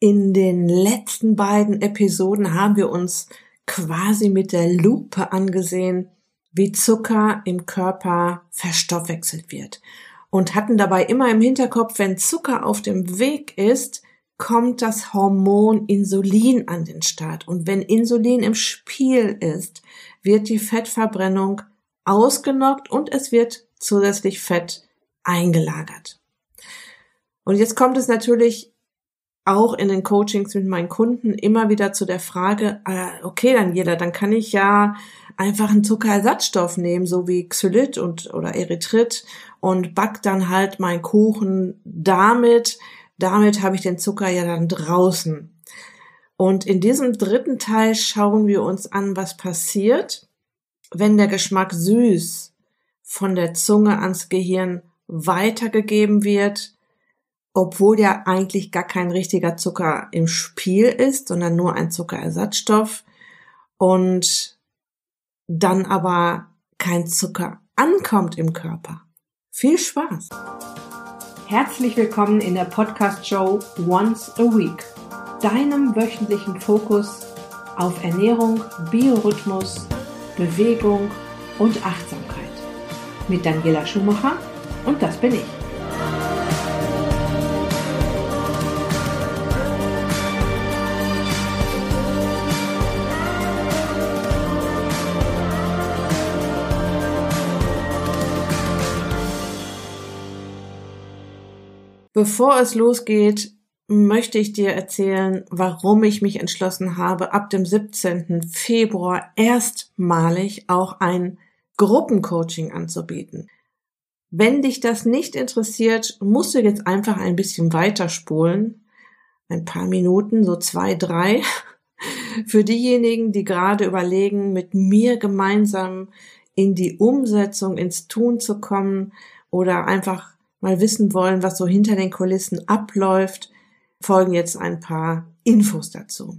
In den letzten beiden Episoden haben wir uns quasi mit der Lupe angesehen, wie Zucker im Körper verstoffwechselt wird und hatten dabei immer im Hinterkopf, wenn Zucker auf dem Weg ist, kommt das Hormon Insulin an den Start. Und wenn Insulin im Spiel ist, wird die Fettverbrennung ausgenockt und es wird zusätzlich Fett eingelagert. Und jetzt kommt es natürlich auch in den Coachings mit meinen Kunden immer wieder zu der Frage, äh, okay, Daniela, dann kann ich ja einfach einen Zuckerersatzstoff nehmen, so wie Xylit und oder Erythrit und back dann halt meinen Kuchen damit. Damit habe ich den Zucker ja dann draußen. Und in diesem dritten Teil schauen wir uns an, was passiert, wenn der Geschmack süß von der Zunge ans Gehirn weitergegeben wird obwohl ja eigentlich gar kein richtiger Zucker im Spiel ist, sondern nur ein Zuckerersatzstoff und dann aber kein Zucker ankommt im Körper. Viel Spaß! Herzlich willkommen in der Podcast-Show Once a Week, deinem wöchentlichen Fokus auf Ernährung, Biorhythmus, Bewegung und Achtsamkeit. Mit Daniela Schumacher und das bin ich. Bevor es losgeht, möchte ich dir erzählen, warum ich mich entschlossen habe, ab dem 17. Februar erstmalig auch ein Gruppencoaching anzubieten. Wenn dich das nicht interessiert, musst du jetzt einfach ein bisschen weiterspulen. Ein paar Minuten, so zwei, drei. Für diejenigen, die gerade überlegen, mit mir gemeinsam in die Umsetzung, ins Tun zu kommen oder einfach mal wissen wollen, was so hinter den Kulissen abläuft, folgen jetzt ein paar Infos dazu.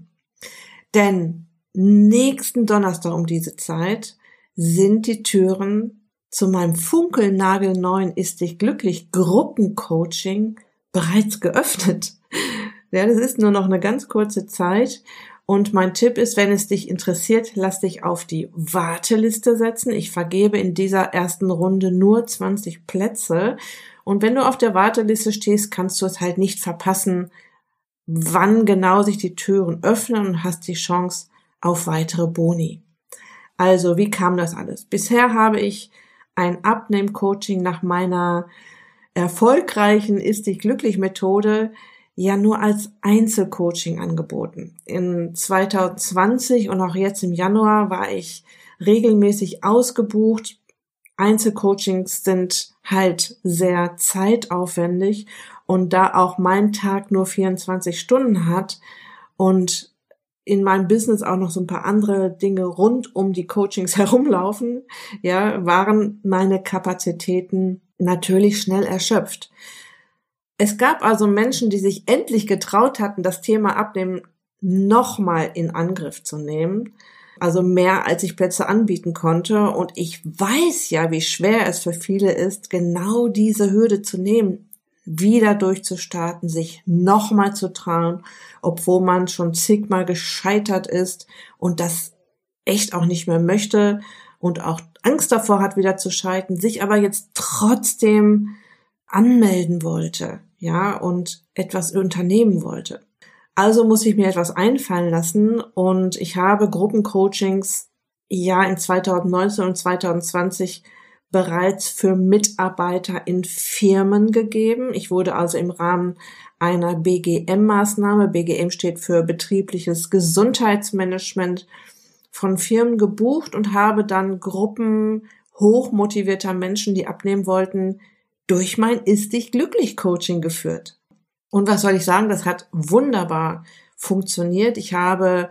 Denn nächsten Donnerstag um diese Zeit sind die Türen zu meinem funkelnagelneuen Ist dich glücklich Gruppencoaching bereits geöffnet. Ja, das ist nur noch eine ganz kurze Zeit und mein Tipp ist, wenn es dich interessiert, lass dich auf die Warteliste setzen. Ich vergebe in dieser ersten Runde nur 20 Plätze. Und wenn du auf der Warteliste stehst, kannst du es halt nicht verpassen, wann genau sich die Türen öffnen und hast die Chance auf weitere Boni. Also, wie kam das alles? Bisher habe ich ein Abnehm-Coaching nach meiner erfolgreichen Ist dich glücklich Methode ja nur als Einzelcoaching angeboten. In 2020 und auch jetzt im Januar war ich regelmäßig ausgebucht. Einzelcoachings sind halt sehr zeitaufwendig und da auch mein Tag nur 24 Stunden hat und in meinem Business auch noch so ein paar andere Dinge rund um die Coachings herumlaufen, ja, waren meine Kapazitäten natürlich schnell erschöpft. Es gab also Menschen, die sich endlich getraut hatten, das Thema Abnehmen nochmal in Angriff zu nehmen. Also mehr, als ich Plätze anbieten konnte. Und ich weiß ja, wie schwer es für viele ist, genau diese Hürde zu nehmen, wieder durchzustarten, sich nochmal zu trauen, obwohl man schon zigmal gescheitert ist und das echt auch nicht mehr möchte und auch Angst davor hat, wieder zu scheitern, sich aber jetzt trotzdem anmelden wollte ja, und etwas unternehmen wollte. Also muss ich mir etwas einfallen lassen und ich habe Gruppencoachings ja in 2019 und 2020 bereits für Mitarbeiter in Firmen gegeben. Ich wurde also im Rahmen einer BGM-Maßnahme, BGM steht für betriebliches Gesundheitsmanagement, von Firmen gebucht und habe dann Gruppen hochmotivierter Menschen, die abnehmen wollten, durch mein Ist dich glücklich Coaching geführt. Und was soll ich sagen? Das hat wunderbar funktioniert. Ich habe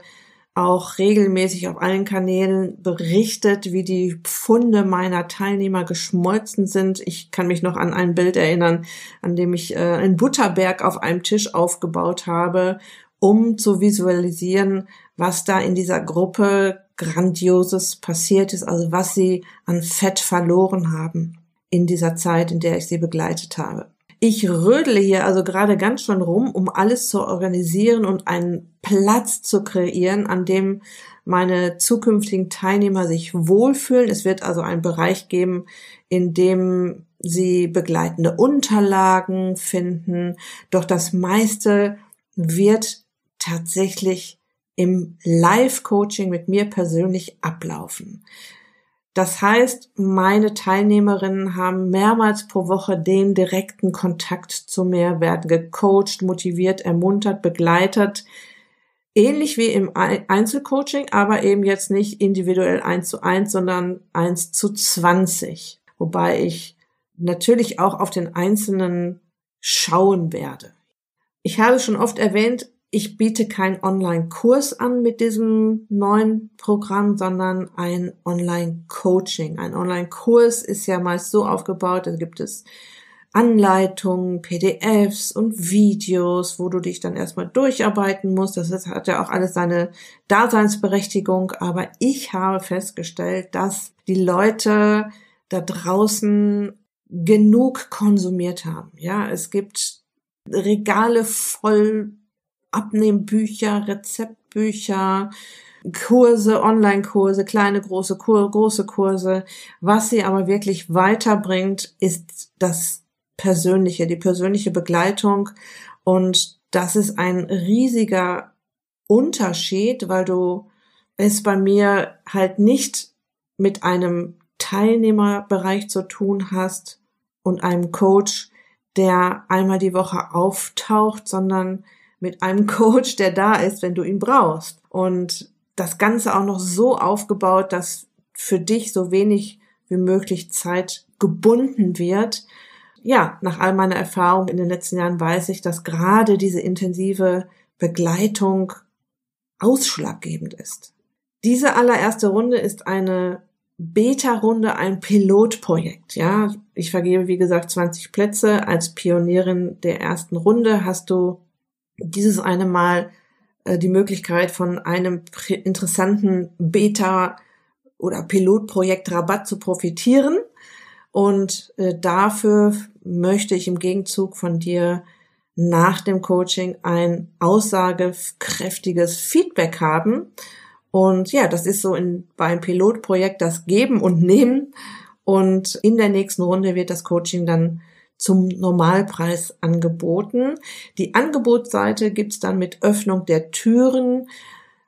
auch regelmäßig auf allen Kanälen berichtet, wie die Pfunde meiner Teilnehmer geschmolzen sind. Ich kann mich noch an ein Bild erinnern, an dem ich äh, einen Butterberg auf einem Tisch aufgebaut habe, um zu visualisieren, was da in dieser Gruppe grandioses passiert ist, also was sie an Fett verloren haben in dieser Zeit, in der ich sie begleitet habe. Ich rödle hier also gerade ganz schön rum, um alles zu organisieren und einen Platz zu kreieren, an dem meine zukünftigen Teilnehmer sich wohlfühlen. Es wird also einen Bereich geben, in dem sie begleitende Unterlagen finden. Doch das meiste wird tatsächlich im Live-Coaching mit mir persönlich ablaufen. Das heißt, meine Teilnehmerinnen haben mehrmals pro Woche den direkten Kontakt zu mir, werden gecoacht, motiviert, ermuntert, begleitet. Ähnlich wie im Einzelcoaching, aber eben jetzt nicht individuell eins zu eins, sondern eins zu zwanzig. Wobei ich natürlich auch auf den Einzelnen schauen werde. Ich habe schon oft erwähnt, ich biete keinen Online-Kurs an mit diesem neuen Programm, sondern ein Online-Coaching. Ein Online-Kurs ist ja meist so aufgebaut, da gibt es Anleitungen, PDFs und Videos, wo du dich dann erstmal durcharbeiten musst. Das hat ja auch alles seine Daseinsberechtigung. Aber ich habe festgestellt, dass die Leute da draußen genug konsumiert haben. Ja, es gibt Regale voll Abnehmbücher, Rezeptbücher, Kurse, Online-Kurse, kleine, große, Kur große Kurse. Was sie aber wirklich weiterbringt, ist das Persönliche, die persönliche Begleitung. Und das ist ein riesiger Unterschied, weil du es bei mir halt nicht mit einem Teilnehmerbereich zu tun hast und einem Coach, der einmal die Woche auftaucht, sondern mit einem Coach, der da ist, wenn du ihn brauchst. Und das Ganze auch noch so aufgebaut, dass für dich so wenig wie möglich Zeit gebunden wird. Ja, nach all meiner Erfahrung in den letzten Jahren weiß ich, dass gerade diese intensive Begleitung ausschlaggebend ist. Diese allererste Runde ist eine Beta-Runde, ein Pilotprojekt. Ja, ich vergebe, wie gesagt, 20 Plätze. Als Pionierin der ersten Runde hast du dieses eine Mal äh, die Möglichkeit von einem interessanten Beta- oder Pilotprojekt Rabatt zu profitieren. Und äh, dafür möchte ich im Gegenzug von dir nach dem Coaching ein aussagekräftiges Feedback haben. Und ja, das ist so in, beim Pilotprojekt das Geben und Nehmen. Und in der nächsten Runde wird das Coaching dann zum Normalpreis angeboten. Die Angebotsseite gibt's dann mit Öffnung der Türen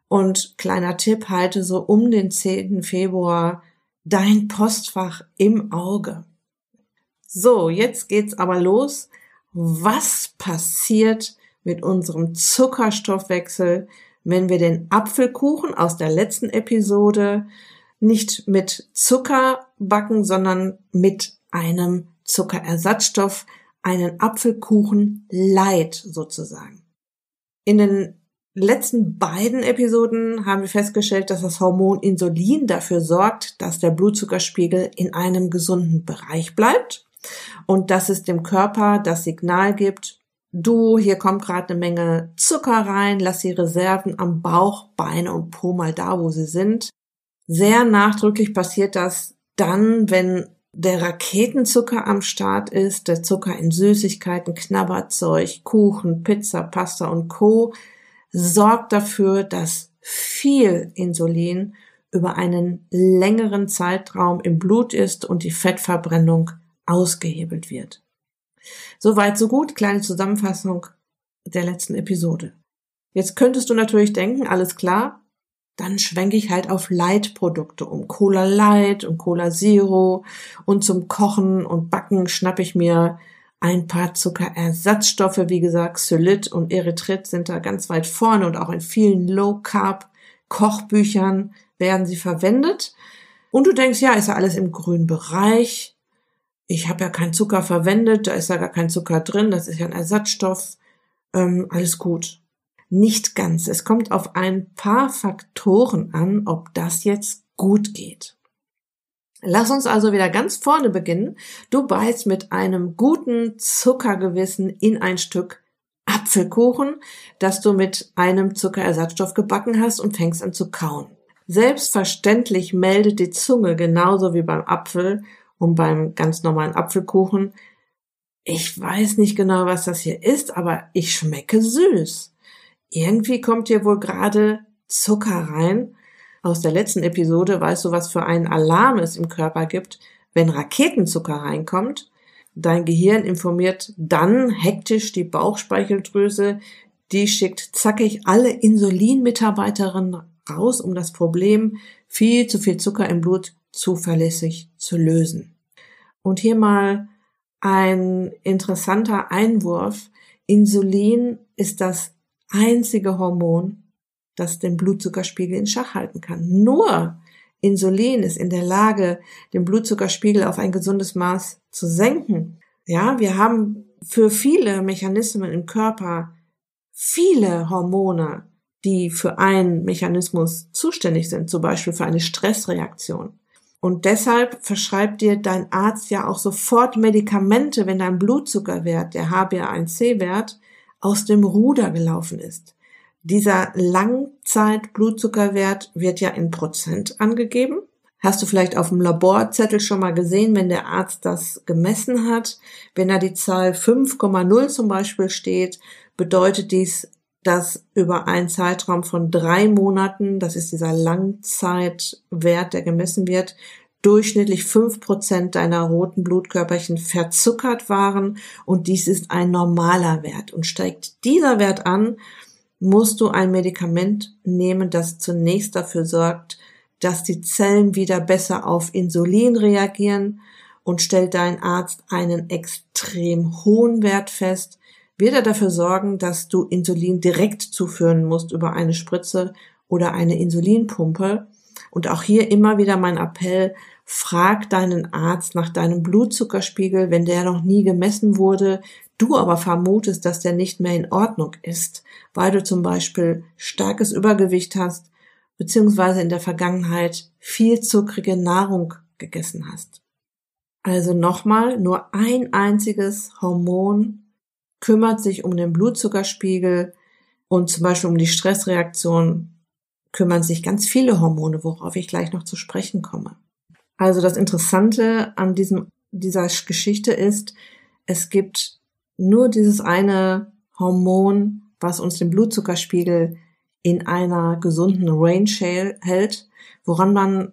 und kleiner Tipp, halte so um den 10. Februar dein Postfach im Auge. So, jetzt geht's aber los. Was passiert mit unserem Zuckerstoffwechsel, wenn wir den Apfelkuchen aus der letzten Episode nicht mit Zucker backen, sondern mit einem Zuckerersatzstoff, einen Apfelkuchen light sozusagen. In den letzten beiden Episoden haben wir festgestellt, dass das Hormon Insulin dafür sorgt, dass der Blutzuckerspiegel in einem gesunden Bereich bleibt und dass es dem Körper das Signal gibt, du, hier kommt gerade eine Menge Zucker rein, lass die Reserven am Bauch, Beine und Po mal da, wo sie sind. Sehr nachdrücklich passiert das dann, wenn der Raketenzucker am Start ist, der Zucker in Süßigkeiten, Knabberzeug, Kuchen, Pizza, Pasta und Co. sorgt dafür, dass viel Insulin über einen längeren Zeitraum im Blut ist und die Fettverbrennung ausgehebelt wird. Soweit, so gut. Kleine Zusammenfassung der letzten Episode. Jetzt könntest du natürlich denken, alles klar, dann schwenke ich halt auf Light-Produkte um. Cola Light und Cola Zero und zum Kochen und Backen schnappe ich mir ein paar Zuckerersatzstoffe, wie gesagt, Xylit und Erythrit sind da ganz weit vorne und auch in vielen Low-Carb-Kochbüchern werden sie verwendet. Und du denkst, ja, ist ja alles im grünen Bereich. Ich habe ja keinen Zucker verwendet, da ist ja gar kein Zucker drin, das ist ja ein Ersatzstoff. Ähm, alles gut. Nicht ganz. Es kommt auf ein paar Faktoren an, ob das jetzt gut geht. Lass uns also wieder ganz vorne beginnen. Du beißt mit einem guten Zuckergewissen in ein Stück Apfelkuchen, das du mit einem Zuckerersatzstoff gebacken hast und fängst an zu kauen. Selbstverständlich meldet die Zunge genauso wie beim Apfel und beim ganz normalen Apfelkuchen ich weiß nicht genau, was das hier ist, aber ich schmecke süß. Irgendwie kommt hier wohl gerade Zucker rein. Aus der letzten Episode weißt du, was für einen Alarm es im Körper gibt, wenn Raketenzucker reinkommt. Dein Gehirn informiert dann hektisch die Bauchspeicheldrüse, die schickt zackig alle Insulinmitarbeiterinnen raus, um das Problem viel zu viel Zucker im Blut zuverlässig zu lösen. Und hier mal ein interessanter Einwurf. Insulin ist das einzige Hormon, das den Blutzuckerspiegel in Schach halten kann. Nur Insulin ist in der Lage, den Blutzuckerspiegel auf ein gesundes Maß zu senken. Ja, wir haben für viele Mechanismen im Körper viele Hormone, die für einen Mechanismus zuständig sind, zum Beispiel für eine Stressreaktion. Und deshalb verschreibt dir dein Arzt ja auch sofort Medikamente, wenn dein Blutzuckerwert, der HbA1c-Wert, aus dem Ruder gelaufen ist. Dieser Langzeit-Blutzuckerwert wird ja in Prozent angegeben. Hast du vielleicht auf dem Laborzettel schon mal gesehen, wenn der Arzt das gemessen hat? Wenn da die Zahl 5,0 zum Beispiel steht, bedeutet dies dass über einen Zeitraum von drei Monaten, das ist dieser Langzeitwert, der gemessen wird, durchschnittlich fünf Prozent deiner roten Blutkörperchen verzuckert waren und dies ist ein normaler Wert. Und steigt dieser Wert an, musst du ein Medikament nehmen, das zunächst dafür sorgt, dass die Zellen wieder besser auf Insulin reagieren und stellt dein Arzt einen extrem hohen Wert fest, wird er dafür sorgen, dass du Insulin direkt zuführen musst über eine Spritze oder eine Insulinpumpe. Und auch hier immer wieder mein Appell, frag deinen Arzt nach deinem Blutzuckerspiegel, wenn der noch nie gemessen wurde, du aber vermutest, dass der nicht mehr in Ordnung ist, weil du zum Beispiel starkes Übergewicht hast, beziehungsweise in der Vergangenheit viel zuckrige Nahrung gegessen hast. Also nochmal, nur ein einziges Hormon kümmert sich um den Blutzuckerspiegel und zum Beispiel um die Stressreaktion kümmern sich ganz viele Hormone, worauf ich gleich noch zu sprechen komme. Also das Interessante an diesem, dieser Geschichte ist, es gibt nur dieses eine Hormon, was uns den Blutzuckerspiegel in einer gesunden Range hält, woran man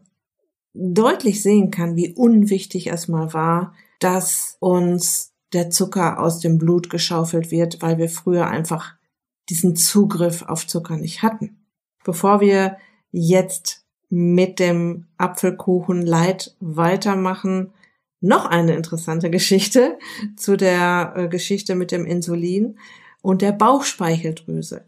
deutlich sehen kann, wie unwichtig es mal war, dass uns der Zucker aus dem Blut geschaufelt wird, weil wir früher einfach diesen Zugriff auf Zucker nicht hatten. Bevor wir jetzt mit dem Apfelkuchen Light weitermachen, noch eine interessante Geschichte zu der äh, Geschichte mit dem Insulin und der Bauchspeicheldrüse.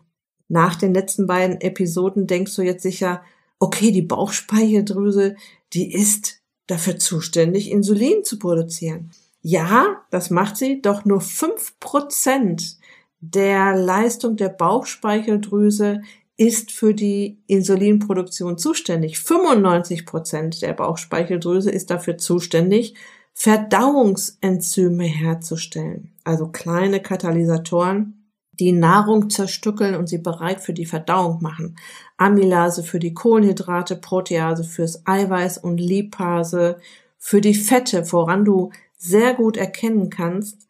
Nach den letzten beiden Episoden denkst du jetzt sicher, okay, die Bauchspeicheldrüse, die ist dafür zuständig, Insulin zu produzieren. Ja, das macht sie, doch nur fünf Prozent der Leistung der Bauchspeicheldrüse ist für die Insulinproduktion zuständig. 95 Prozent der Bauchspeicheldrüse ist dafür zuständig, Verdauungsenzyme herzustellen, also kleine Katalysatoren, die Nahrung zerstückeln und sie bereit für die Verdauung machen. Amylase für die Kohlenhydrate, Protease fürs Eiweiß und Lipase für die Fette, woran du sehr gut erkennen kannst,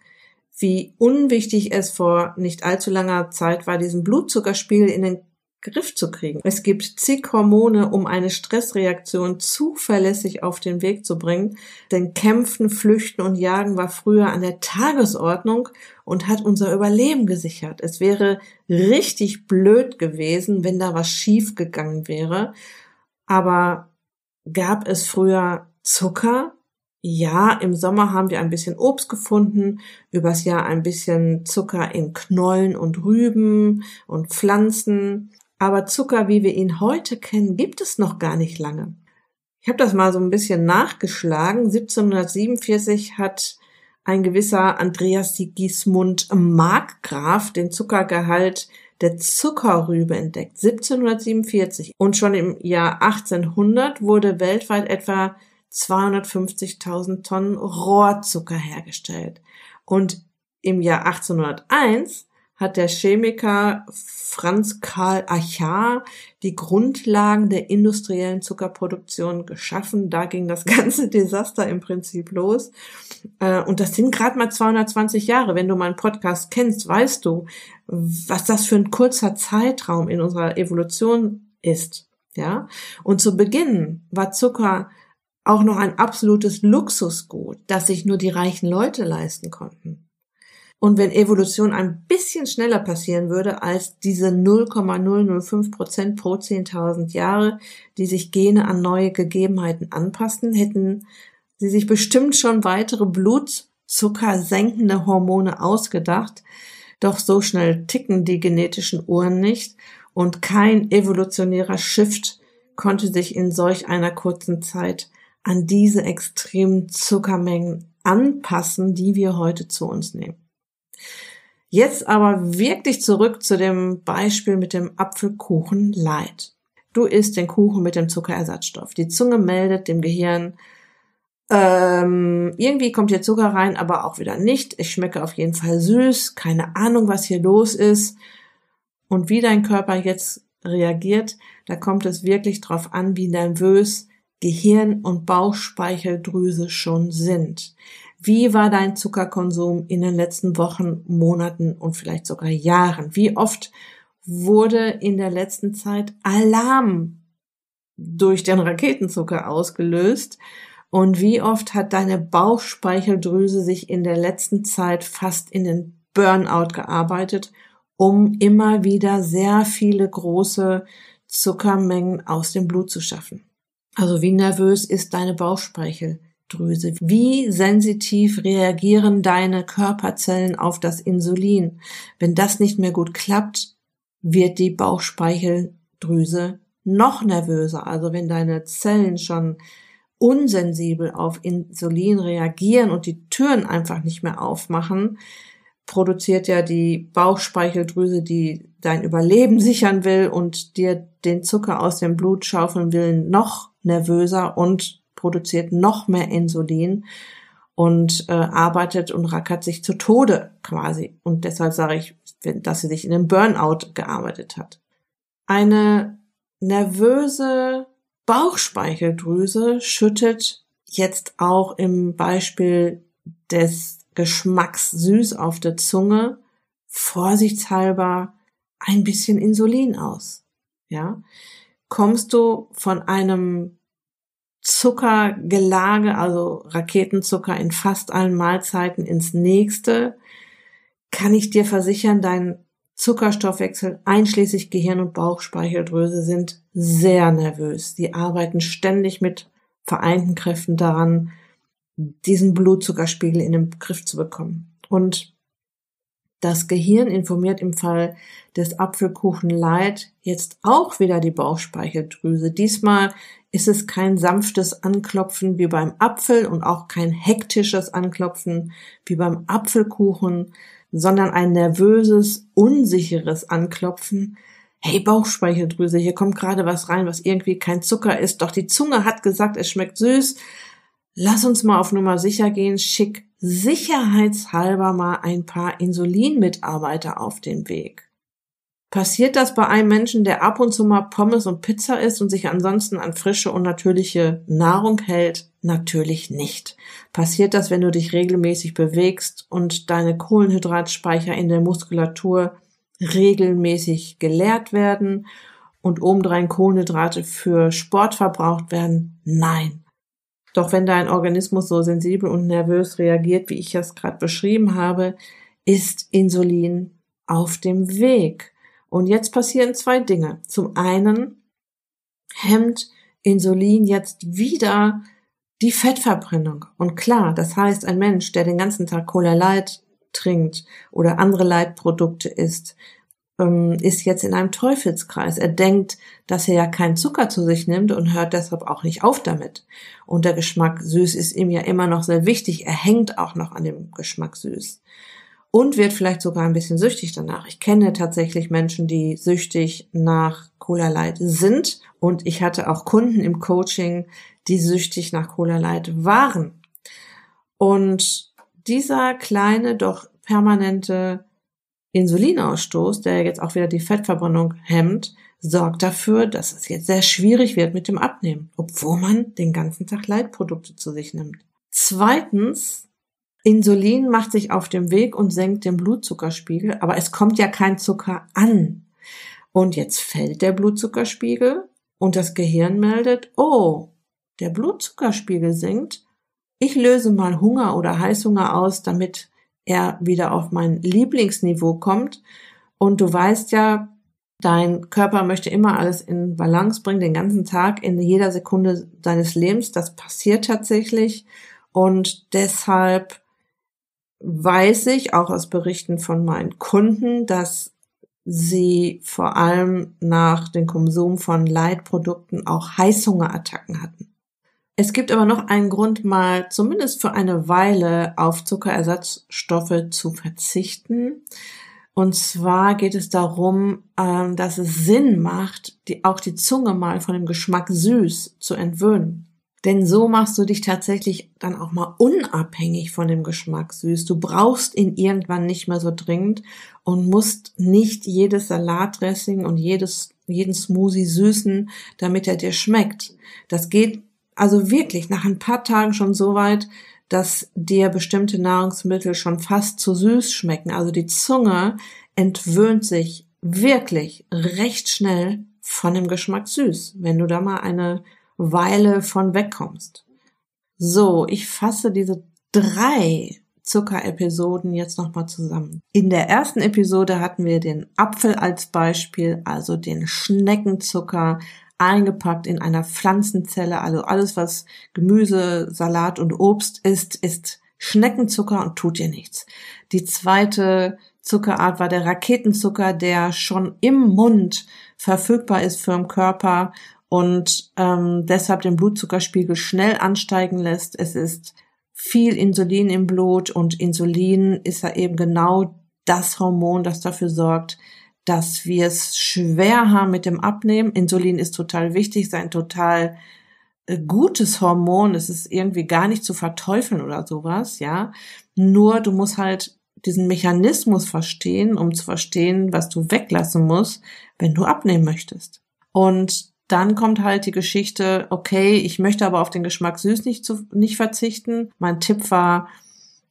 wie unwichtig es vor nicht allzu langer Zeit war, diesen Blutzuckerspiegel in den Griff zu kriegen. Es gibt zig Hormone, um eine Stressreaktion zuverlässig auf den Weg zu bringen, denn Kämpfen, Flüchten und Jagen war früher an der Tagesordnung und hat unser Überleben gesichert. Es wäre richtig blöd gewesen, wenn da was schief gegangen wäre. Aber gab es früher Zucker? Ja, im Sommer haben wir ein bisschen Obst gefunden, übers Jahr ein bisschen Zucker in Knollen und Rüben und Pflanzen. Aber Zucker, wie wir ihn heute kennen, gibt es noch gar nicht lange. Ich habe das mal so ein bisschen nachgeschlagen. 1747 hat ein gewisser Andreas Sigismund Markgraf den Zuckergehalt der Zuckerrübe entdeckt. 1747. Und schon im Jahr 1800 wurde weltweit etwa 250.000 Tonnen Rohrzucker hergestellt. Und im Jahr 1801 hat der Chemiker Franz Karl Achar die Grundlagen der industriellen Zuckerproduktion geschaffen. Da ging das ganze Desaster im Prinzip los. Äh, und das sind gerade mal 220 Jahre. Wenn du meinen Podcast kennst, weißt du, was das für ein kurzer Zeitraum in unserer Evolution ist. Ja. Und zu Beginn war Zucker auch noch ein absolutes Luxusgut, das sich nur die reichen Leute leisten konnten. Und wenn Evolution ein bisschen schneller passieren würde als diese 0,005 Prozent pro 10.000 Jahre, die sich Gene an neue Gegebenheiten anpassen, hätten sie sich bestimmt schon weitere blutzuckersenkende Hormone ausgedacht. Doch so schnell ticken die genetischen Uhren nicht und kein evolutionärer Shift konnte sich in solch einer kurzen Zeit an diese extremen Zuckermengen anpassen, die wir heute zu uns nehmen. Jetzt aber wirklich zurück zu dem Beispiel mit dem Apfelkuchen Light. Du isst den Kuchen mit dem Zuckerersatzstoff. Die Zunge meldet dem Gehirn, ähm, irgendwie kommt hier Zucker rein, aber auch wieder nicht. Ich schmecke auf jeden Fall süß. Keine Ahnung, was hier los ist. Und wie dein Körper jetzt reagiert, da kommt es wirklich drauf an, wie nervös Gehirn und Bauchspeicheldrüse schon sind. Wie war dein Zuckerkonsum in den letzten Wochen, Monaten und vielleicht sogar Jahren? Wie oft wurde in der letzten Zeit Alarm durch den Raketenzucker ausgelöst? Und wie oft hat deine Bauchspeicheldrüse sich in der letzten Zeit fast in den Burnout gearbeitet, um immer wieder sehr viele große Zuckermengen aus dem Blut zu schaffen? Also wie nervös ist deine Bauchspeicheldrüse? Schilddrüse. Wie sensitiv reagieren deine Körperzellen auf das Insulin? Wenn das nicht mehr gut klappt, wird die Bauchspeicheldrüse noch nervöser. Also wenn deine Zellen schon unsensibel auf Insulin reagieren und die Türen einfach nicht mehr aufmachen, produziert ja die Bauchspeicheldrüse, die dein Überleben sichern will und dir den Zucker aus dem Blut schaufeln will, noch nervöser und produziert noch mehr Insulin und äh, arbeitet und rackert sich zu Tode quasi. Und deshalb sage ich, dass sie sich in einem Burnout gearbeitet hat. Eine nervöse Bauchspeicheldrüse schüttet jetzt auch im Beispiel des Geschmacks süß auf der Zunge vorsichtshalber ein bisschen Insulin aus. Ja, kommst du von einem Zuckergelage, also Raketenzucker in fast allen Mahlzeiten ins nächste, kann ich dir versichern, dein Zuckerstoffwechsel einschließlich Gehirn und Bauchspeicheldrüse sind sehr nervös. Die arbeiten ständig mit vereinten Kräften daran, diesen Blutzuckerspiegel in den Griff zu bekommen. Und das Gehirn informiert im Fall des Apfelkuchen Light jetzt auch wieder die Bauchspeicheldrüse. Diesmal ist es kein sanftes Anklopfen wie beim Apfel und auch kein hektisches Anklopfen wie beim Apfelkuchen, sondern ein nervöses, unsicheres Anklopfen. Hey Bauchspeicheldrüse, hier kommt gerade was rein, was irgendwie kein Zucker ist, doch die Zunge hat gesagt, es schmeckt süß. Lass uns mal auf Nummer sicher gehen, schick sicherheitshalber mal ein paar Insulinmitarbeiter auf den Weg. Passiert das bei einem Menschen, der ab und zu mal Pommes und Pizza isst und sich ansonsten an frische und natürliche Nahrung hält? Natürlich nicht. Passiert das, wenn du dich regelmäßig bewegst und deine Kohlenhydratspeicher in der Muskulatur regelmäßig geleert werden und obendrein Kohlenhydrate für Sport verbraucht werden? Nein. Doch wenn dein Organismus so sensibel und nervös reagiert, wie ich es gerade beschrieben habe, ist Insulin auf dem Weg. Und jetzt passieren zwei Dinge. Zum einen hemmt Insulin jetzt wieder die Fettverbrennung. Und klar, das heißt, ein Mensch, der den ganzen Tag Cola Light trinkt oder andere Leitprodukte isst, ähm, ist jetzt in einem Teufelskreis. Er denkt, dass er ja keinen Zucker zu sich nimmt und hört deshalb auch nicht auf damit. Und der Geschmack süß ist ihm ja immer noch sehr wichtig. Er hängt auch noch an dem Geschmack süß. Und wird vielleicht sogar ein bisschen süchtig danach. Ich kenne tatsächlich Menschen, die süchtig nach Cola Light sind. Und ich hatte auch Kunden im Coaching, die süchtig nach Cola Light waren. Und dieser kleine, doch permanente Insulinausstoß, der jetzt auch wieder die Fettverbrennung hemmt, sorgt dafür, dass es jetzt sehr schwierig wird mit dem Abnehmen, obwohl man den ganzen Tag Leitprodukte zu sich nimmt. Zweitens, Insulin macht sich auf dem Weg und senkt den Blutzuckerspiegel, aber es kommt ja kein Zucker an. Und jetzt fällt der Blutzuckerspiegel und das Gehirn meldet, oh, der Blutzuckerspiegel sinkt. Ich löse mal Hunger oder Heißhunger aus, damit er wieder auf mein Lieblingsniveau kommt. Und du weißt ja, dein Körper möchte immer alles in Balance bringen, den ganzen Tag, in jeder Sekunde deines Lebens. Das passiert tatsächlich. Und deshalb weiß ich auch aus Berichten von meinen Kunden, dass sie vor allem nach dem Konsum von Leitprodukten auch Heißhungerattacken hatten. Es gibt aber noch einen Grund, mal zumindest für eine Weile auf Zuckerersatzstoffe zu verzichten. Und zwar geht es darum, ähm, dass es Sinn macht, auch die Zunge mal von dem Geschmack süß zu entwöhnen. Denn so machst du dich tatsächlich dann auch mal unabhängig von dem Geschmack süß. Du brauchst ihn irgendwann nicht mehr so dringend und musst nicht jedes Salatdressing und jedes, jeden Smoothie süßen, damit er dir schmeckt. Das geht also wirklich nach ein paar Tagen schon so weit, dass dir bestimmte Nahrungsmittel schon fast zu süß schmecken. Also die Zunge entwöhnt sich wirklich recht schnell von dem Geschmack süß, wenn du da mal eine Weile von wegkommst. So, ich fasse diese drei Zuckerepisoden jetzt nochmal zusammen. In der ersten Episode hatten wir den Apfel als Beispiel, also den Schneckenzucker eingepackt in einer Pflanzenzelle, also alles was Gemüse, Salat und Obst ist, ist Schneckenzucker und tut dir nichts. Die zweite Zuckerart war der Raketenzucker, der schon im Mund verfügbar ist für den Körper und ähm, deshalb den Blutzuckerspiegel schnell ansteigen lässt. Es ist viel Insulin im Blut und Insulin ist ja eben genau das Hormon, das dafür sorgt, dass wir es schwer haben mit dem Abnehmen. Insulin ist total wichtig, sein total äh, gutes Hormon. Es ist irgendwie gar nicht zu verteufeln oder sowas, ja. Nur du musst halt diesen Mechanismus verstehen, um zu verstehen, was du weglassen musst, wenn du abnehmen möchtest. Und dann kommt halt die Geschichte, okay, ich möchte aber auf den Geschmack süß nicht, zu, nicht verzichten. Mein Tipp war,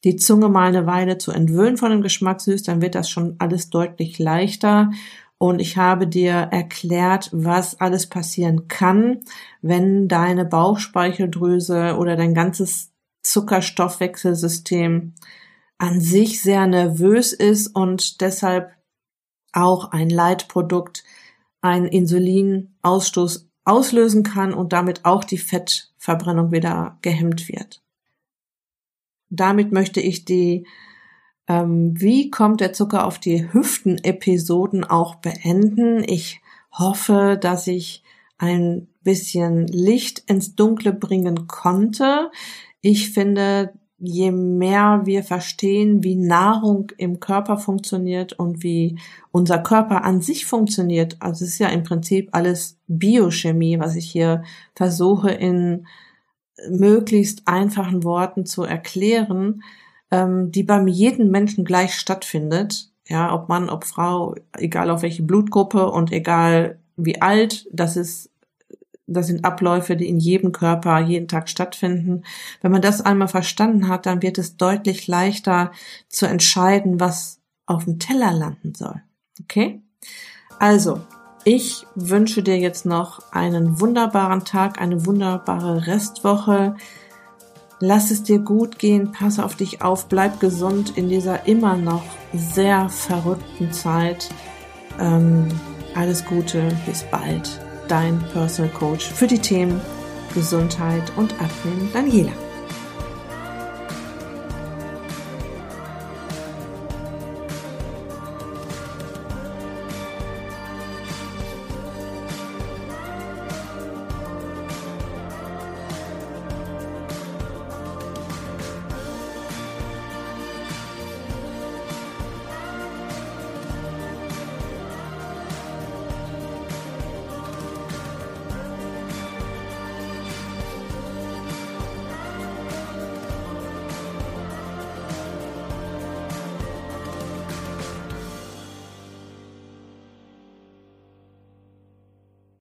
die Zunge mal eine Weile zu entwöhnen von dem Geschmack süß, dann wird das schon alles deutlich leichter. Und ich habe dir erklärt, was alles passieren kann, wenn deine Bauchspeicheldrüse oder dein ganzes Zuckerstoffwechselsystem an sich sehr nervös ist und deshalb auch ein Leitprodukt einen Insulinausstoß auslösen kann und damit auch die Fettverbrennung wieder gehemmt wird. Damit möchte ich die ähm, Wie kommt der Zucker auf die Hüften Episoden auch beenden. Ich hoffe, dass ich ein bisschen Licht ins Dunkle bringen konnte. Ich finde, je mehr wir verstehen, wie Nahrung im Körper funktioniert und wie unser Körper an sich funktioniert, also es ist ja im Prinzip alles Biochemie, was ich hier versuche in möglichst einfachen Worten zu erklären, ähm, die beim jedem Menschen gleich stattfindet. Ja, ob Mann, ob Frau, egal auf welche Blutgruppe und egal wie alt, das ist das sind Abläufe, die in jedem Körper jeden Tag stattfinden. Wenn man das einmal verstanden hat, dann wird es deutlich leichter zu entscheiden, was auf dem Teller landen soll. Okay? Also, ich wünsche dir jetzt noch einen wunderbaren Tag, eine wunderbare Restwoche. Lass es dir gut gehen, pass auf dich auf, bleib gesund in dieser immer noch sehr verrückten Zeit. Ähm, alles Gute, bis bald dein Personal Coach für die Themen Gesundheit und Abnehmen, Daniela.